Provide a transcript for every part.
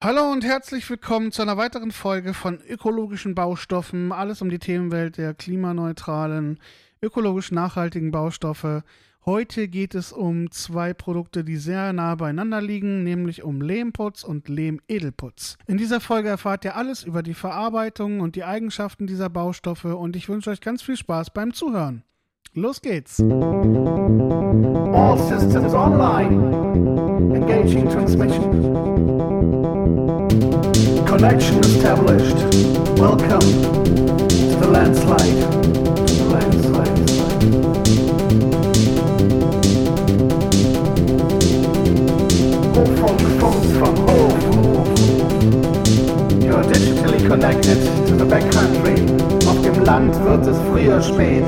Hallo und herzlich willkommen zu einer weiteren Folge von ökologischen Baustoffen. Alles um die Themenwelt der klimaneutralen, ökologisch nachhaltigen Baustoffe. Heute geht es um zwei Produkte, die sehr nah beieinander liegen, nämlich um Lehmputz und Lehmedelputz. In dieser Folge erfahrt ihr alles über die Verarbeitung und die Eigenschaften dieser Baustoffe und ich wünsche euch ganz viel Spaß beim Zuhören. Los geht's! All systems online. Engaging transmission. Connection established. Welcome to the landslide. Landslide. Funk from Hof. You are digitally connected to the backcountry. Auf dem Land wird es früher spät.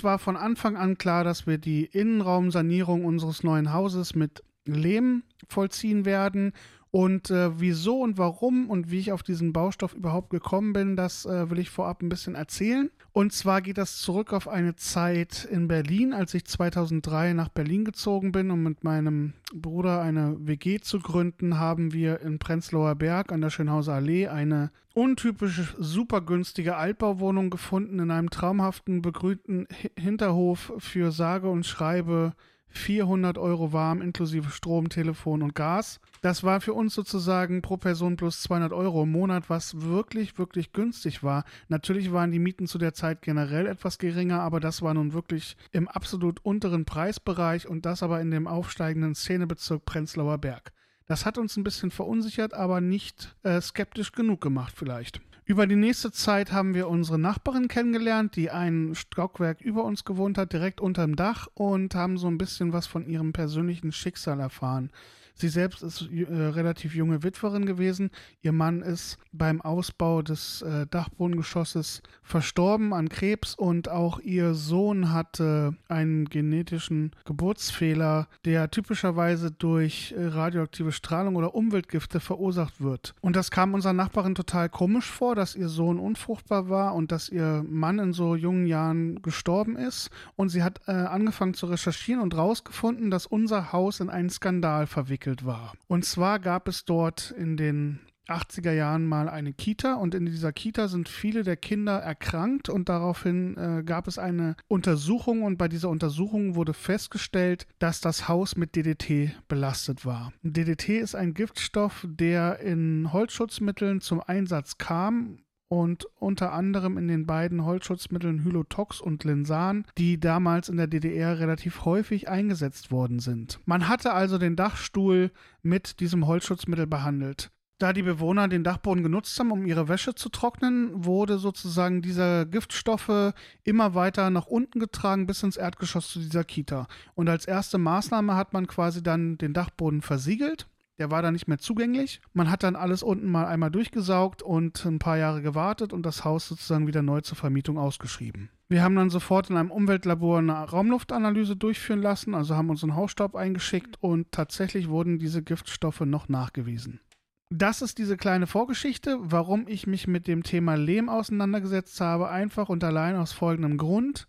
Uns war von Anfang an klar, dass wir die Innenraumsanierung unseres neuen Hauses mit Lehm vollziehen werden. Und äh, wieso und warum und wie ich auf diesen Baustoff überhaupt gekommen bin, das äh, will ich vorab ein bisschen erzählen. Und zwar geht das zurück auf eine Zeit in Berlin, als ich 2003 nach Berlin gezogen bin, um mit meinem Bruder eine WG zu gründen, haben wir in Prenzlauer Berg an der Schönhauser Allee eine untypische, super günstige Altbauwohnung gefunden in einem traumhaften, begrünten Hinterhof für sage und schreibe 400 Euro warm inklusive Strom, Telefon und Gas. Das war für uns sozusagen pro Person plus 200 Euro im Monat, was wirklich, wirklich günstig war. Natürlich waren die Mieten zu der Zeit generell etwas geringer, aber das war nun wirklich im absolut unteren Preisbereich und das aber in dem aufsteigenden Szenebezirk Prenzlauer Berg. Das hat uns ein bisschen verunsichert, aber nicht äh, skeptisch genug gemacht vielleicht. Über die nächste Zeit haben wir unsere Nachbarin kennengelernt, die ein Stockwerk über uns gewohnt hat, direkt unterm Dach und haben so ein bisschen was von ihrem persönlichen Schicksal erfahren. Sie selbst ist äh, relativ junge Witwerin gewesen. Ihr Mann ist beim Ausbau des äh, Dachbodengeschosses verstorben an Krebs und auch ihr Sohn hatte einen genetischen Geburtsfehler, der typischerweise durch äh, radioaktive Strahlung oder Umweltgifte verursacht wird. Und das kam unserer Nachbarin total komisch vor, dass ihr Sohn unfruchtbar war und dass ihr Mann in so jungen Jahren gestorben ist. Und sie hat äh, angefangen zu recherchieren und rausgefunden, dass unser Haus in einen Skandal verwickelt entwickelt war. Und zwar gab es dort in den 80er Jahren mal eine Kita und in dieser Kita sind viele der Kinder erkrankt und daraufhin äh, gab es eine Untersuchung und bei dieser Untersuchung wurde festgestellt, dass das Haus mit DDT belastet war. DDT ist ein Giftstoff, der in Holzschutzmitteln zum Einsatz kam und unter anderem in den beiden Holzschutzmitteln Hylotox und Linsan, die damals in der DDR relativ häufig eingesetzt worden sind. Man hatte also den Dachstuhl mit diesem Holzschutzmittel behandelt. Da die Bewohner den Dachboden genutzt haben, um ihre Wäsche zu trocknen, wurde sozusagen dieser Giftstoffe immer weiter nach unten getragen bis ins Erdgeschoss zu dieser Kita. Und als erste Maßnahme hat man quasi dann den Dachboden versiegelt der war dann nicht mehr zugänglich. Man hat dann alles unten mal einmal durchgesaugt und ein paar Jahre gewartet und das Haus sozusagen wieder neu zur Vermietung ausgeschrieben. Wir haben dann sofort in einem Umweltlabor eine Raumluftanalyse durchführen lassen, also haben unseren Hausstaub eingeschickt und tatsächlich wurden diese Giftstoffe noch nachgewiesen. Das ist diese kleine Vorgeschichte, warum ich mich mit dem Thema Lehm auseinandergesetzt habe, einfach und allein aus folgendem Grund.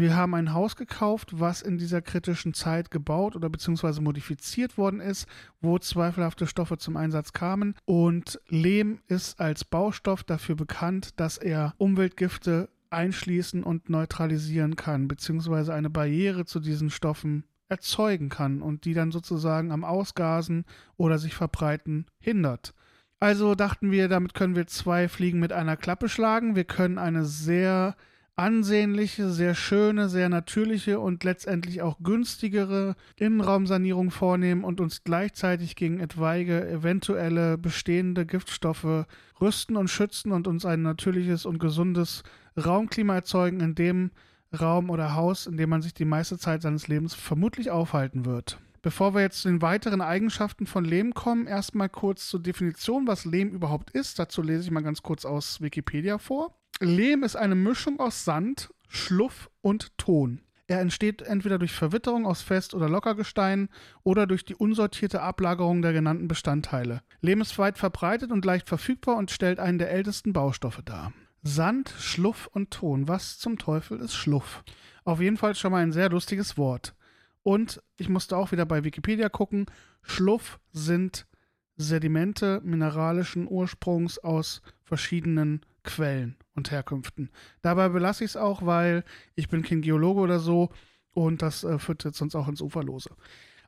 Wir haben ein Haus gekauft, was in dieser kritischen Zeit gebaut oder beziehungsweise modifiziert worden ist, wo zweifelhafte Stoffe zum Einsatz kamen. Und Lehm ist als Baustoff dafür bekannt, dass er Umweltgifte einschließen und neutralisieren kann, beziehungsweise eine Barriere zu diesen Stoffen erzeugen kann und die dann sozusagen am Ausgasen oder sich verbreiten hindert. Also dachten wir, damit können wir zwei Fliegen mit einer Klappe schlagen. Wir können eine sehr ansehnliche, sehr schöne, sehr natürliche und letztendlich auch günstigere Innenraumsanierung vornehmen und uns gleichzeitig gegen etwaige eventuelle bestehende Giftstoffe rüsten und schützen und uns ein natürliches und gesundes Raumklima erzeugen in dem Raum oder Haus, in dem man sich die meiste Zeit seines Lebens vermutlich aufhalten wird. Bevor wir jetzt zu den weiteren Eigenschaften von Lehm kommen, erstmal kurz zur Definition, was Lehm überhaupt ist. Dazu lese ich mal ganz kurz aus Wikipedia vor. Lehm ist eine Mischung aus Sand, Schluff und Ton. Er entsteht entweder durch Verwitterung aus Fest- oder Lockergestein oder durch die unsortierte Ablagerung der genannten Bestandteile. Lehm ist weit verbreitet und leicht verfügbar und stellt einen der ältesten Baustoffe dar. Sand, Schluff und Ton. Was zum Teufel ist Schluff? Auf jeden Fall schon mal ein sehr lustiges Wort. Und ich musste auch wieder bei Wikipedia gucken. Schluff sind Sedimente mineralischen Ursprungs aus verschiedenen Quellen und Herkünften. Dabei belasse ich es auch, weil ich bin kein Geologe oder so und das äh, führt jetzt sonst auch ins Uferlose.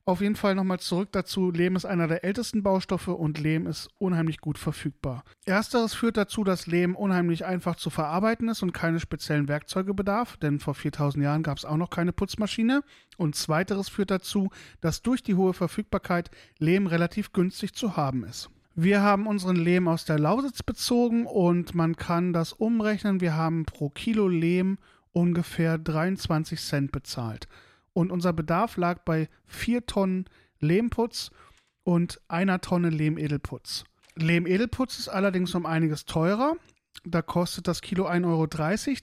Auf jeden Fall nochmal zurück dazu. Lehm ist einer der ältesten Baustoffe und Lehm ist unheimlich gut verfügbar. Ersteres führt dazu, dass Lehm unheimlich einfach zu verarbeiten ist und keine speziellen Werkzeuge bedarf, denn vor 4000 Jahren gab es auch noch keine Putzmaschine. Und zweiteres führt dazu, dass durch die hohe Verfügbarkeit Lehm relativ günstig zu haben ist. Wir haben unseren Lehm aus der Lausitz bezogen und man kann das umrechnen. Wir haben pro Kilo Lehm ungefähr 23 Cent bezahlt und unser Bedarf lag bei vier Tonnen Lehmputz und einer Tonne Lehmedelputz. Lehmedelputz ist allerdings um einiges teurer. Da kostet das Kilo 1,30 Euro.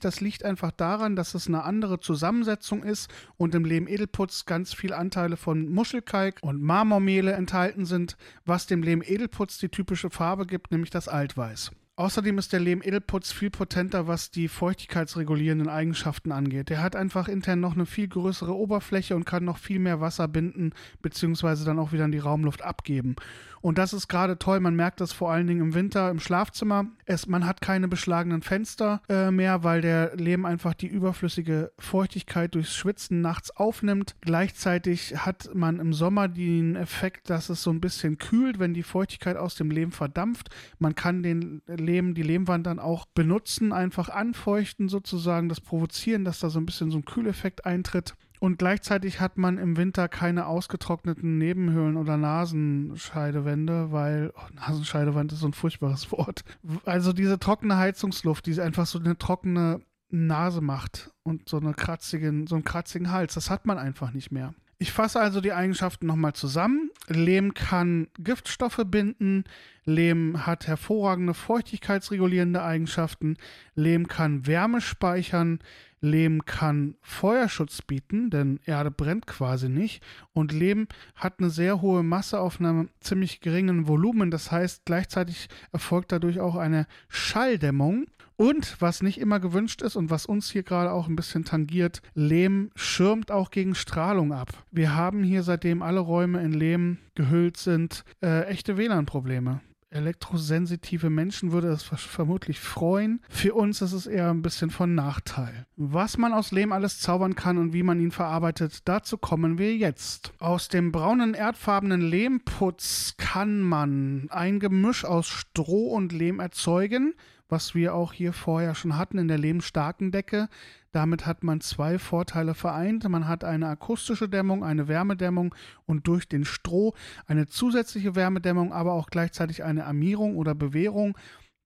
Das liegt einfach daran, dass es eine andere Zusammensetzung ist und im Lehmedelputz ganz viele Anteile von Muschelkalk und Marmormehle enthalten sind, was dem Lehmedelputz die typische Farbe gibt, nämlich das Altweiß. Außerdem ist der Lehm-Edelputz viel potenter, was die feuchtigkeitsregulierenden Eigenschaften angeht. Der hat einfach intern noch eine viel größere Oberfläche und kann noch viel mehr Wasser binden, beziehungsweise dann auch wieder in die Raumluft abgeben. Und das ist gerade toll. Man merkt das vor allen Dingen im Winter im Schlafzimmer. Es, man hat keine beschlagenen Fenster äh, mehr, weil der Lehm einfach die überflüssige Feuchtigkeit durchs Schwitzen nachts aufnimmt. Gleichzeitig hat man im Sommer den Effekt, dass es so ein bisschen kühlt, wenn die Feuchtigkeit aus dem Lehm verdampft. Man kann den Lehm, die Lehmwand dann auch benutzen, einfach anfeuchten sozusagen, das provozieren, dass da so ein bisschen so ein Kühleffekt eintritt. Und gleichzeitig hat man im Winter keine ausgetrockneten Nebenhöhlen oder Nasenscheidewände, weil oh, Nasenscheidewand ist so ein furchtbares Wort. Also diese trockene Heizungsluft, die einfach so eine trockene Nase macht und so, eine kratzigen, so einen kratzigen Hals, das hat man einfach nicht mehr. Ich fasse also die Eigenschaften nochmal zusammen. Lehm kann Giftstoffe binden, Lehm hat hervorragende feuchtigkeitsregulierende Eigenschaften, Lehm kann Wärme speichern, Lehm kann Feuerschutz bieten, denn Erde brennt quasi nicht. Und Lehm hat eine sehr hohe Masse auf einem ziemlich geringen Volumen. Das heißt, gleichzeitig erfolgt dadurch auch eine Schalldämmung. Und was nicht immer gewünscht ist und was uns hier gerade auch ein bisschen tangiert, Lehm schirmt auch gegen Strahlung ab. Wir haben hier, seitdem alle Räume in Lehm gehüllt sind, äh, echte WLAN-Probleme elektrosensitive Menschen würde es vermutlich freuen. Für uns ist es eher ein bisschen von Nachteil. Was man aus Lehm alles zaubern kann und wie man ihn verarbeitet, dazu kommen wir jetzt. Aus dem braunen erdfarbenen Lehmputz kann man ein Gemisch aus Stroh und Lehm erzeugen, was wir auch hier vorher schon hatten in der lehmstarken Decke. Damit hat man zwei Vorteile vereint. Man hat eine akustische Dämmung, eine Wärmedämmung und durch den Stroh eine zusätzliche Wärmedämmung, aber auch gleichzeitig eine Armierung oder Bewehrung,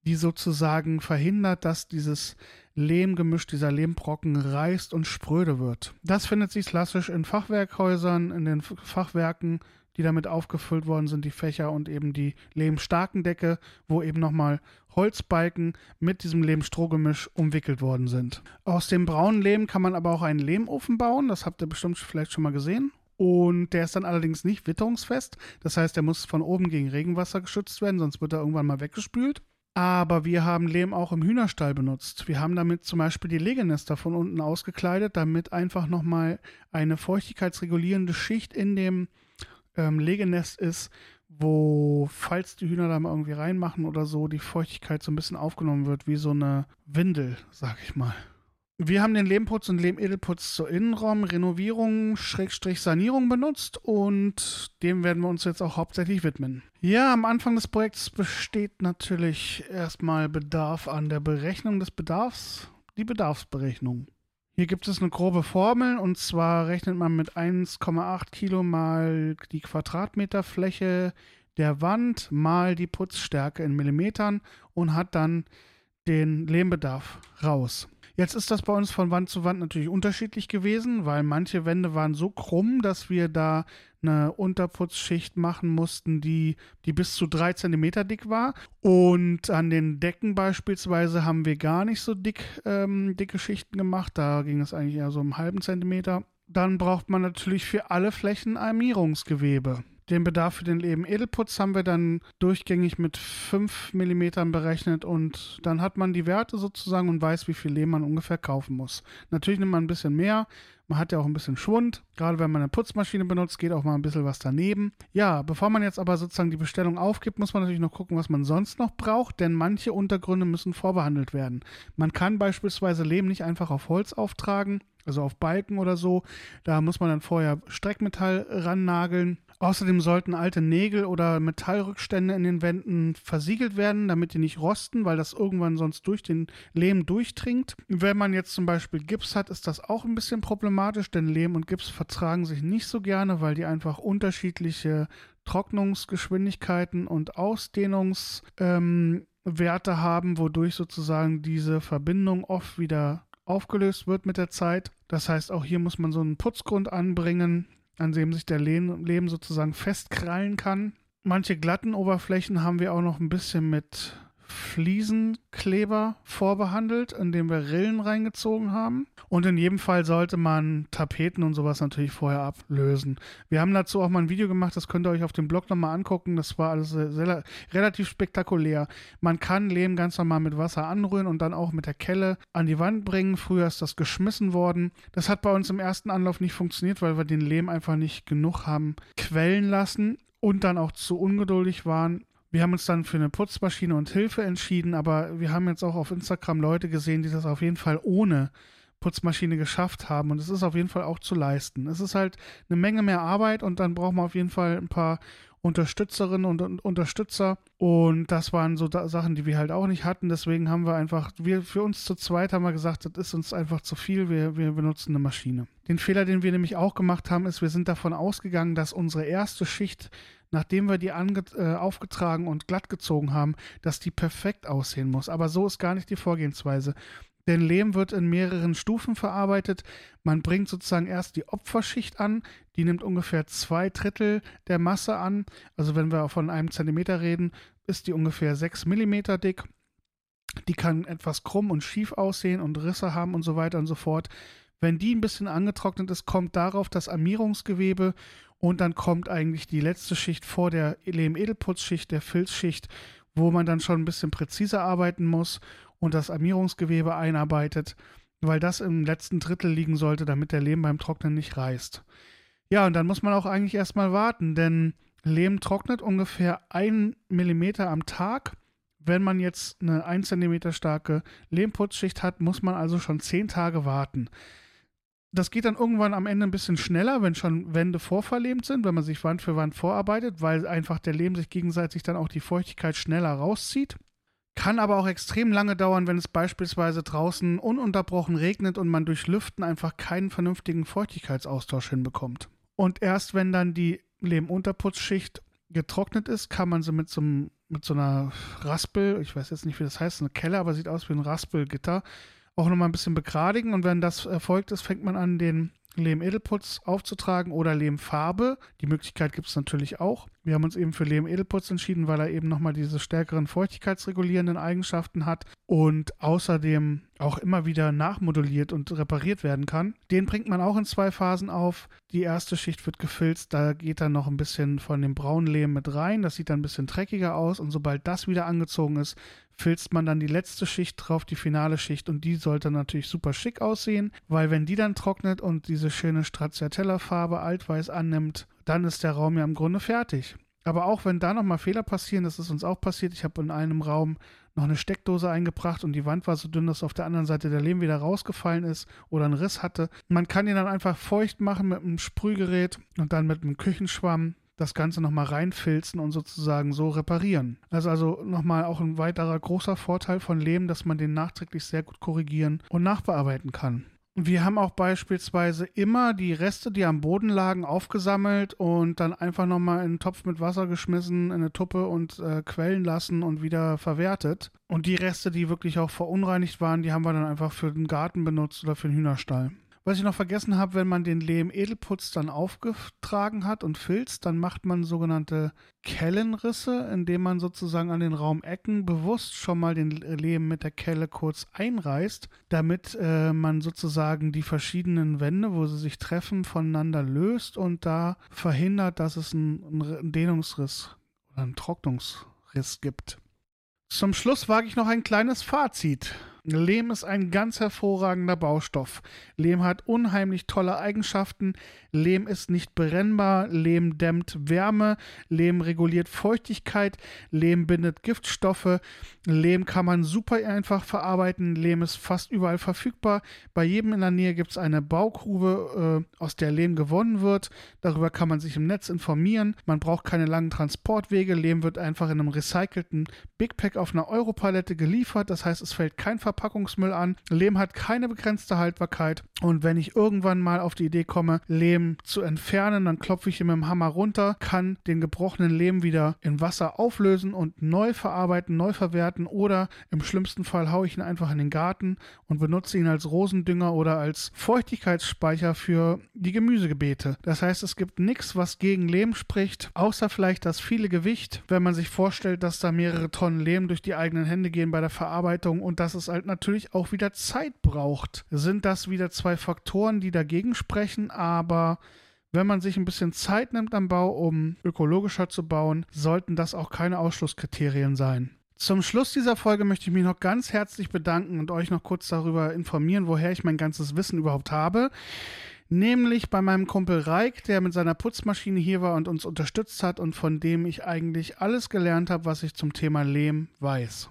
die sozusagen verhindert, dass dieses Lehmgemisch, dieser Lehmbrocken reißt und spröde wird. Das findet sich klassisch in Fachwerkhäusern, in den Fachwerken die damit aufgefüllt worden sind, die Fächer und eben die lehmstarken Decke, wo eben nochmal Holzbalken mit diesem Lehmstrohgemisch umwickelt worden sind. Aus dem braunen Lehm kann man aber auch einen Lehmofen bauen, das habt ihr bestimmt vielleicht schon mal gesehen. Und der ist dann allerdings nicht witterungsfest, das heißt, der muss von oben gegen Regenwasser geschützt werden, sonst wird er irgendwann mal weggespült. Aber wir haben Lehm auch im Hühnerstall benutzt. Wir haben damit zum Beispiel die Legenester von unten ausgekleidet, damit einfach nochmal eine feuchtigkeitsregulierende Schicht in dem ähm, Legenest ist, wo, falls die Hühner da mal irgendwie reinmachen oder so, die Feuchtigkeit so ein bisschen aufgenommen wird, wie so eine Windel, sag ich mal. Wir haben den Lehmputz und Lehmedelputz zur Innenraumrenovierung, Schrägstrich Sanierung benutzt und dem werden wir uns jetzt auch hauptsächlich widmen. Ja, am Anfang des Projekts besteht natürlich erstmal Bedarf an der Berechnung des Bedarfs, die Bedarfsberechnung. Hier gibt es eine grobe Formel und zwar rechnet man mit 1,8 Kilo mal die Quadratmeterfläche der Wand mal die Putzstärke in Millimetern und hat dann den Lehmbedarf raus. Jetzt ist das bei uns von Wand zu Wand natürlich unterschiedlich gewesen, weil manche Wände waren so krumm, dass wir da eine Unterputzschicht machen mussten, die, die bis zu drei Zentimeter dick war. Und an den Decken beispielsweise haben wir gar nicht so dick, ähm, dicke Schichten gemacht. Da ging es eigentlich eher so um einen halben Zentimeter. Dann braucht man natürlich für alle Flächen Armierungsgewebe. Den Bedarf für den Lehm Edelputz haben wir dann durchgängig mit 5 mm berechnet und dann hat man die Werte sozusagen und weiß, wie viel Lehm man ungefähr kaufen muss. Natürlich nimmt man ein bisschen mehr, man hat ja auch ein bisschen Schwund. Gerade wenn man eine Putzmaschine benutzt, geht auch mal ein bisschen was daneben. Ja, bevor man jetzt aber sozusagen die Bestellung aufgibt, muss man natürlich noch gucken, was man sonst noch braucht, denn manche Untergründe müssen vorbehandelt werden. Man kann beispielsweise Lehm nicht einfach auf Holz auftragen, also auf Balken oder so. Da muss man dann vorher Streckmetall rannageln Außerdem sollten alte Nägel oder Metallrückstände in den Wänden versiegelt werden, damit die nicht rosten, weil das irgendwann sonst durch den Lehm durchdringt. Wenn man jetzt zum Beispiel Gips hat, ist das auch ein bisschen problematisch, denn Lehm und Gips vertragen sich nicht so gerne, weil die einfach unterschiedliche Trocknungsgeschwindigkeiten und Ausdehnungswerte ähm, haben, wodurch sozusagen diese Verbindung oft wieder aufgelöst wird mit der Zeit. Das heißt, auch hier muss man so einen Putzgrund anbringen, an dem sich der Lehm sozusagen festkrallen kann. Manche glatten Oberflächen haben wir auch noch ein bisschen mit Fliesenkleber vorbehandelt, indem wir Rillen reingezogen haben. Und in jedem Fall sollte man Tapeten und sowas natürlich vorher ablösen. Wir haben dazu auch mal ein Video gemacht, das könnt ihr euch auf dem Blog nochmal angucken. Das war alles sehr, relativ spektakulär. Man kann Lehm ganz normal mit Wasser anrühren und dann auch mit der Kelle an die Wand bringen. Früher ist das geschmissen worden. Das hat bei uns im ersten Anlauf nicht funktioniert, weil wir den Lehm einfach nicht genug haben quellen lassen und dann auch zu ungeduldig waren. Wir haben uns dann für eine Putzmaschine und Hilfe entschieden, aber wir haben jetzt auch auf Instagram Leute gesehen, die das auf jeden Fall ohne Putzmaschine geschafft haben und es ist auf jeden Fall auch zu leisten. Es ist halt eine Menge mehr Arbeit und dann braucht man auf jeden Fall ein paar Unterstützerinnen und, und Unterstützer und das waren so da Sachen, die wir halt auch nicht hatten. Deswegen haben wir einfach, wir für uns zu zweit haben wir gesagt, das ist uns einfach zu viel, wir, wir benutzen eine Maschine. Den Fehler, den wir nämlich auch gemacht haben, ist, wir sind davon ausgegangen, dass unsere erste Schicht nachdem wir die äh, aufgetragen und glatt gezogen haben, dass die perfekt aussehen muss. Aber so ist gar nicht die Vorgehensweise. Denn Lehm wird in mehreren Stufen verarbeitet. Man bringt sozusagen erst die Opferschicht an, die nimmt ungefähr zwei Drittel der Masse an. Also wenn wir von einem Zentimeter reden, ist die ungefähr sechs Millimeter dick. Die kann etwas krumm und schief aussehen und Risse haben und so weiter und so fort. Wenn die ein bisschen angetrocknet ist, kommt darauf das Armierungsgewebe und dann kommt eigentlich die letzte Schicht vor der Lehm-Edelputzschicht, der Filzschicht, wo man dann schon ein bisschen präziser arbeiten muss und das Armierungsgewebe einarbeitet, weil das im letzten Drittel liegen sollte, damit der Lehm beim Trocknen nicht reißt. Ja, und dann muss man auch eigentlich erstmal warten, denn Lehm trocknet ungefähr 1 mm am Tag. Wenn man jetzt eine 1 cm starke Lehmputzschicht hat, muss man also schon 10 Tage warten das geht dann irgendwann am Ende ein bisschen schneller, wenn schon Wände vorverlebt sind, wenn man sich Wand für Wand vorarbeitet, weil einfach der Lehm sich gegenseitig dann auch die Feuchtigkeit schneller rauszieht. Kann aber auch extrem lange dauern, wenn es beispielsweise draußen ununterbrochen regnet und man durch Lüften einfach keinen vernünftigen Feuchtigkeitsaustausch hinbekommt. Und erst wenn dann die Lehmunterputzschicht getrocknet ist, kann man sie mit so, mit so einer Raspel, ich weiß jetzt nicht, wie das heißt, eine Kelle, aber sieht aus wie ein Raspelgitter, auch nochmal ein bisschen begradigen und wenn das erfolgt ist, fängt man an, den Lehm-Edelputz aufzutragen oder Lehmfarbe. Die Möglichkeit gibt es natürlich auch. Wir haben uns eben für Lehm-Edelputz entschieden, weil er eben nochmal diese stärkeren feuchtigkeitsregulierenden Eigenschaften hat und außerdem auch immer wieder nachmoduliert und repariert werden kann. Den bringt man auch in zwei Phasen auf. Die erste Schicht wird gefilzt, da geht dann noch ein bisschen von dem braunen Lehm mit rein. Das sieht dann ein bisschen dreckiger aus und sobald das wieder angezogen ist, filzt man dann die letzte Schicht drauf, die finale Schicht und die sollte natürlich super schick aussehen, weil wenn die dann trocknet und diese schöne Stracciatella-Farbe altweiß annimmt, dann ist der Raum ja im Grunde fertig. Aber auch wenn da nochmal Fehler passieren, das ist uns auch passiert, ich habe in einem Raum noch eine Steckdose eingebracht und die Wand war so dünn, dass auf der anderen Seite der Lehm wieder rausgefallen ist oder einen Riss hatte. Man kann ihn dann einfach feucht machen mit einem Sprühgerät und dann mit einem Küchenschwamm das Ganze nochmal reinfilzen und sozusagen so reparieren. Das ist also nochmal auch ein weiterer großer Vorteil von Lehm, dass man den nachträglich sehr gut korrigieren und nachbearbeiten kann. Wir haben auch beispielsweise immer die Reste, die am Boden lagen, aufgesammelt und dann einfach nochmal in einen Topf mit Wasser geschmissen, in eine Tuppe und äh, quellen lassen und wieder verwertet. Und die Reste, die wirklich auch verunreinigt waren, die haben wir dann einfach für den Garten benutzt oder für den Hühnerstall. Was ich noch vergessen habe, wenn man den Lehm-Edelputz dann aufgetragen hat und filzt, dann macht man sogenannte Kellenrisse, indem man sozusagen an den Raumecken bewusst schon mal den Lehm mit der Kelle kurz einreißt, damit äh, man sozusagen die verschiedenen Wände, wo sie sich treffen, voneinander löst und da verhindert, dass es einen, einen Dehnungsriss oder einen Trocknungsriss gibt. Zum Schluss wage ich noch ein kleines Fazit. Lehm ist ein ganz hervorragender Baustoff. Lehm hat unheimlich tolle Eigenschaften. Lehm ist nicht brennbar. Lehm dämmt Wärme. Lehm reguliert Feuchtigkeit. Lehm bindet Giftstoffe. Lehm kann man super einfach verarbeiten. Lehm ist fast überall verfügbar. Bei jedem in der Nähe gibt es eine Baugrube, äh, aus der Lehm gewonnen wird. Darüber kann man sich im Netz informieren. Man braucht keine langen Transportwege. Lehm wird einfach in einem recycelten Big Pack auf einer Europalette geliefert. Das heißt, es fällt kein Ver Verpackungsmüll an. Lehm hat keine begrenzte Haltbarkeit. Und wenn ich irgendwann mal auf die Idee komme, Lehm zu entfernen, dann klopfe ich ihn mit dem Hammer runter, kann den gebrochenen Lehm wieder in Wasser auflösen und neu verarbeiten, neu verwerten oder im schlimmsten Fall haue ich ihn einfach in den Garten und benutze ihn als Rosendünger oder als Feuchtigkeitsspeicher für die Gemüsegebeete. Das heißt, es gibt nichts, was gegen Lehm spricht, außer vielleicht das viele Gewicht, wenn man sich vorstellt, dass da mehrere Tonnen Lehm durch die eigenen Hände gehen bei der Verarbeitung und dass es halt natürlich auch wieder Zeit braucht. Sind das wieder zwei Faktoren, die dagegen sprechen, aber wenn man sich ein bisschen Zeit nimmt am Bau, um ökologischer zu bauen, sollten das auch keine Ausschlusskriterien sein. Zum Schluss dieser Folge möchte ich mich noch ganz herzlich bedanken und euch noch kurz darüber informieren, woher ich mein ganzes Wissen überhaupt habe. Nämlich bei meinem Kumpel Reik, der mit seiner Putzmaschine hier war und uns unterstützt hat und von dem ich eigentlich alles gelernt habe, was ich zum Thema Lehm weiß.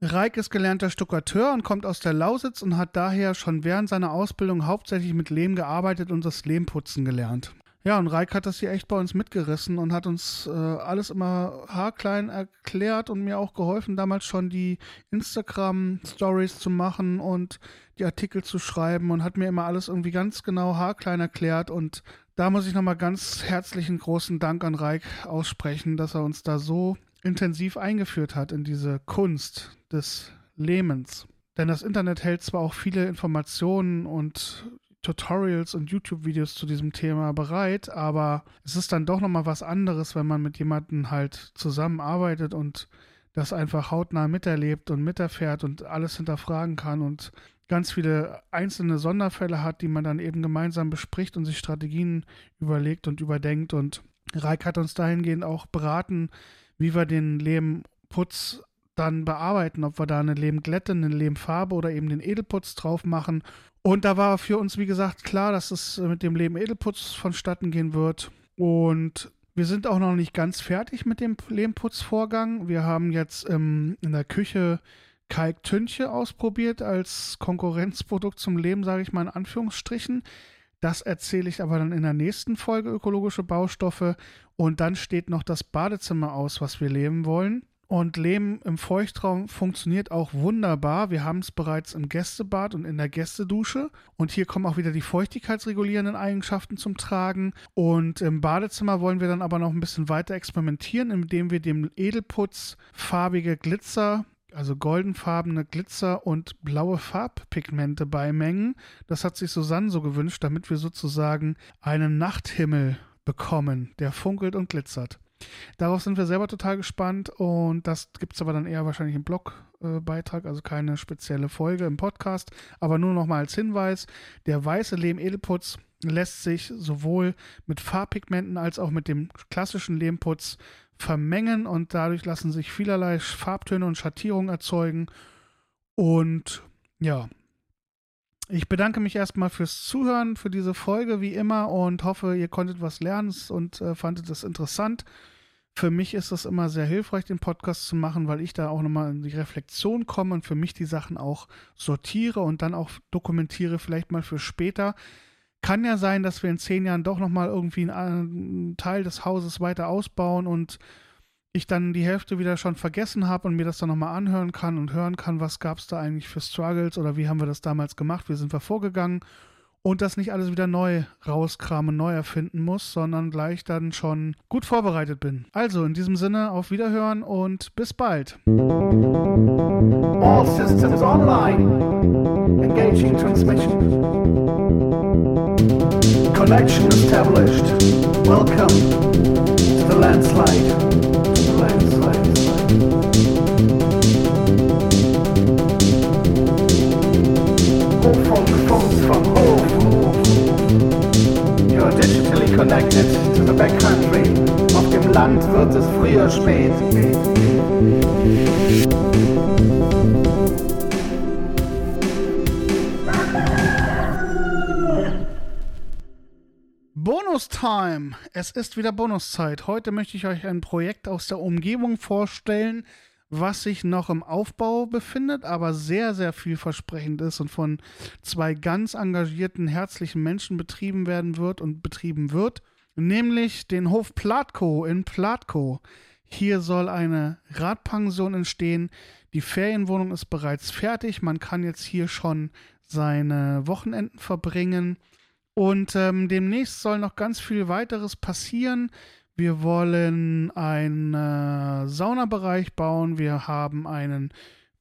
Reik ist gelernter Stuckateur und kommt aus der Lausitz und hat daher schon während seiner Ausbildung hauptsächlich mit Lehm gearbeitet und das Lehmputzen gelernt. Ja, und Reik hat das hier echt bei uns mitgerissen und hat uns äh, alles immer haarklein erklärt und mir auch geholfen, damals schon die Instagram-Stories zu machen und die Artikel zu schreiben und hat mir immer alles irgendwie ganz genau haarklein erklärt und da muss ich nochmal ganz herzlichen großen Dank an Reik aussprechen, dass er uns da so intensiv eingeführt hat in diese Kunst des Lehmens. Denn das Internet hält zwar auch viele Informationen und Tutorials und YouTube-Videos zu diesem Thema bereit, aber es ist dann doch nochmal was anderes, wenn man mit jemandem halt zusammenarbeitet und das einfach hautnah miterlebt und miterfährt und alles hinterfragen kann und ganz viele einzelne Sonderfälle hat, die man dann eben gemeinsam bespricht und sich Strategien überlegt und überdenkt. Und Reik hat uns dahingehend auch beraten, wie wir den Lehmputz dann bearbeiten, ob wir da eine Lehmglätte, eine Lehmfarbe oder eben den Edelputz drauf machen. Und da war für uns, wie gesagt, klar, dass es mit dem Lehm-Edelputz vonstatten gehen wird. Und wir sind auch noch nicht ganz fertig mit dem Lehmputzvorgang. Wir haben jetzt ähm, in der Küche Kalktünche ausprobiert als Konkurrenzprodukt zum Lehm, sage ich mal in Anführungsstrichen. Das erzähle ich aber dann in der nächsten Folge ökologische Baustoffe. Und dann steht noch das Badezimmer aus, was wir leben wollen. Und Leben im Feuchtraum funktioniert auch wunderbar. Wir haben es bereits im Gästebad und in der Gästedusche. Und hier kommen auch wieder die feuchtigkeitsregulierenden Eigenschaften zum Tragen. Und im Badezimmer wollen wir dann aber noch ein bisschen weiter experimentieren, indem wir dem Edelputz farbige Glitzer also goldenfarbene Glitzer und blaue Farbpigmente beimengen. Das hat sich Susanne so gewünscht, damit wir sozusagen einen Nachthimmel bekommen, der funkelt und glitzert. Darauf sind wir selber total gespannt und das gibt es aber dann eher wahrscheinlich im Blogbeitrag, also keine spezielle Folge im Podcast. Aber nur nochmal als Hinweis: Der weiße Lehm-Edelputz lässt sich sowohl mit Farbpigmenten als auch mit dem klassischen Lehmputz vermengen und dadurch lassen sich vielerlei Farbtöne und Schattierungen erzeugen. Und ja, ich bedanke mich erstmal fürs Zuhören, für diese Folge wie immer und hoffe, ihr konntet was lernen und äh, fandet es interessant. Für mich ist es immer sehr hilfreich, den Podcast zu machen, weil ich da auch nochmal in die Reflexion komme und für mich die Sachen auch sortiere und dann auch dokumentiere, vielleicht mal für später. Kann ja sein, dass wir in zehn Jahren doch nochmal irgendwie einen Teil des Hauses weiter ausbauen und ich dann die Hälfte wieder schon vergessen habe und mir das dann nochmal anhören kann und hören kann, was gab es da eigentlich für Struggles oder wie haben wir das damals gemacht, wie sind wir vorgegangen und das nicht alles wieder neu rauskramen, neu erfinden muss, sondern gleich dann schon gut vorbereitet bin. Also in diesem Sinne auf Wiederhören und bis bald. All systems online. Engaging transmission. Connection established. Welcome to the landslide. Es ist wieder Bonuszeit. Heute möchte ich euch ein Projekt aus der Umgebung vorstellen, was sich noch im Aufbau befindet, aber sehr, sehr vielversprechend ist und von zwei ganz engagierten, herzlichen Menschen betrieben werden wird und betrieben wird, nämlich den Hof Platko in Platko. Hier soll eine Radpension entstehen. Die Ferienwohnung ist bereits fertig. Man kann jetzt hier schon seine Wochenenden verbringen. Und ähm, demnächst soll noch ganz viel weiteres passieren. Wir wollen einen äh, Saunabereich bauen. Wir haben einen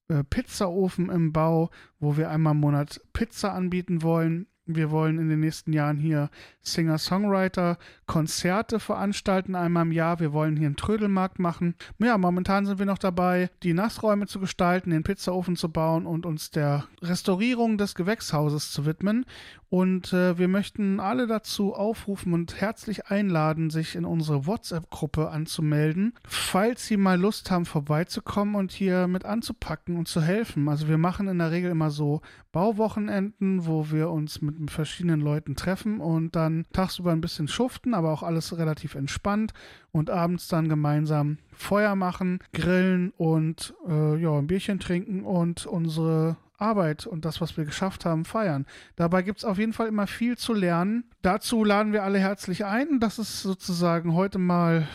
äh, Pizzaofen im Bau, wo wir einmal im Monat Pizza anbieten wollen. Wir wollen in den nächsten Jahren hier Singer-Songwriter-Konzerte veranstalten, einmal im Jahr. Wir wollen hier einen Trödelmarkt machen. Ja, momentan sind wir noch dabei, die Nassräume zu gestalten, den Pizzaofen zu bauen und uns der Restaurierung des Gewächshauses zu widmen. Und äh, wir möchten alle dazu aufrufen und herzlich einladen, sich in unsere WhatsApp-Gruppe anzumelden, falls Sie mal Lust haben, vorbeizukommen und hier mit anzupacken und zu helfen. Also wir machen in der Regel immer so Bauwochenenden, wo wir uns mit verschiedenen Leuten treffen und dann tagsüber ein bisschen schuften, aber auch alles relativ entspannt und abends dann gemeinsam Feuer machen, grillen und äh, ja, ein Bierchen trinken und unsere Arbeit und das, was wir geschafft haben, feiern. Dabei gibt es auf jeden Fall immer viel zu lernen. Dazu laden wir alle herzlich ein. Das ist sozusagen heute mal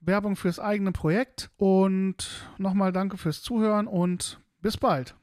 Werbung fürs eigene Projekt. Und nochmal danke fürs Zuhören und bis bald.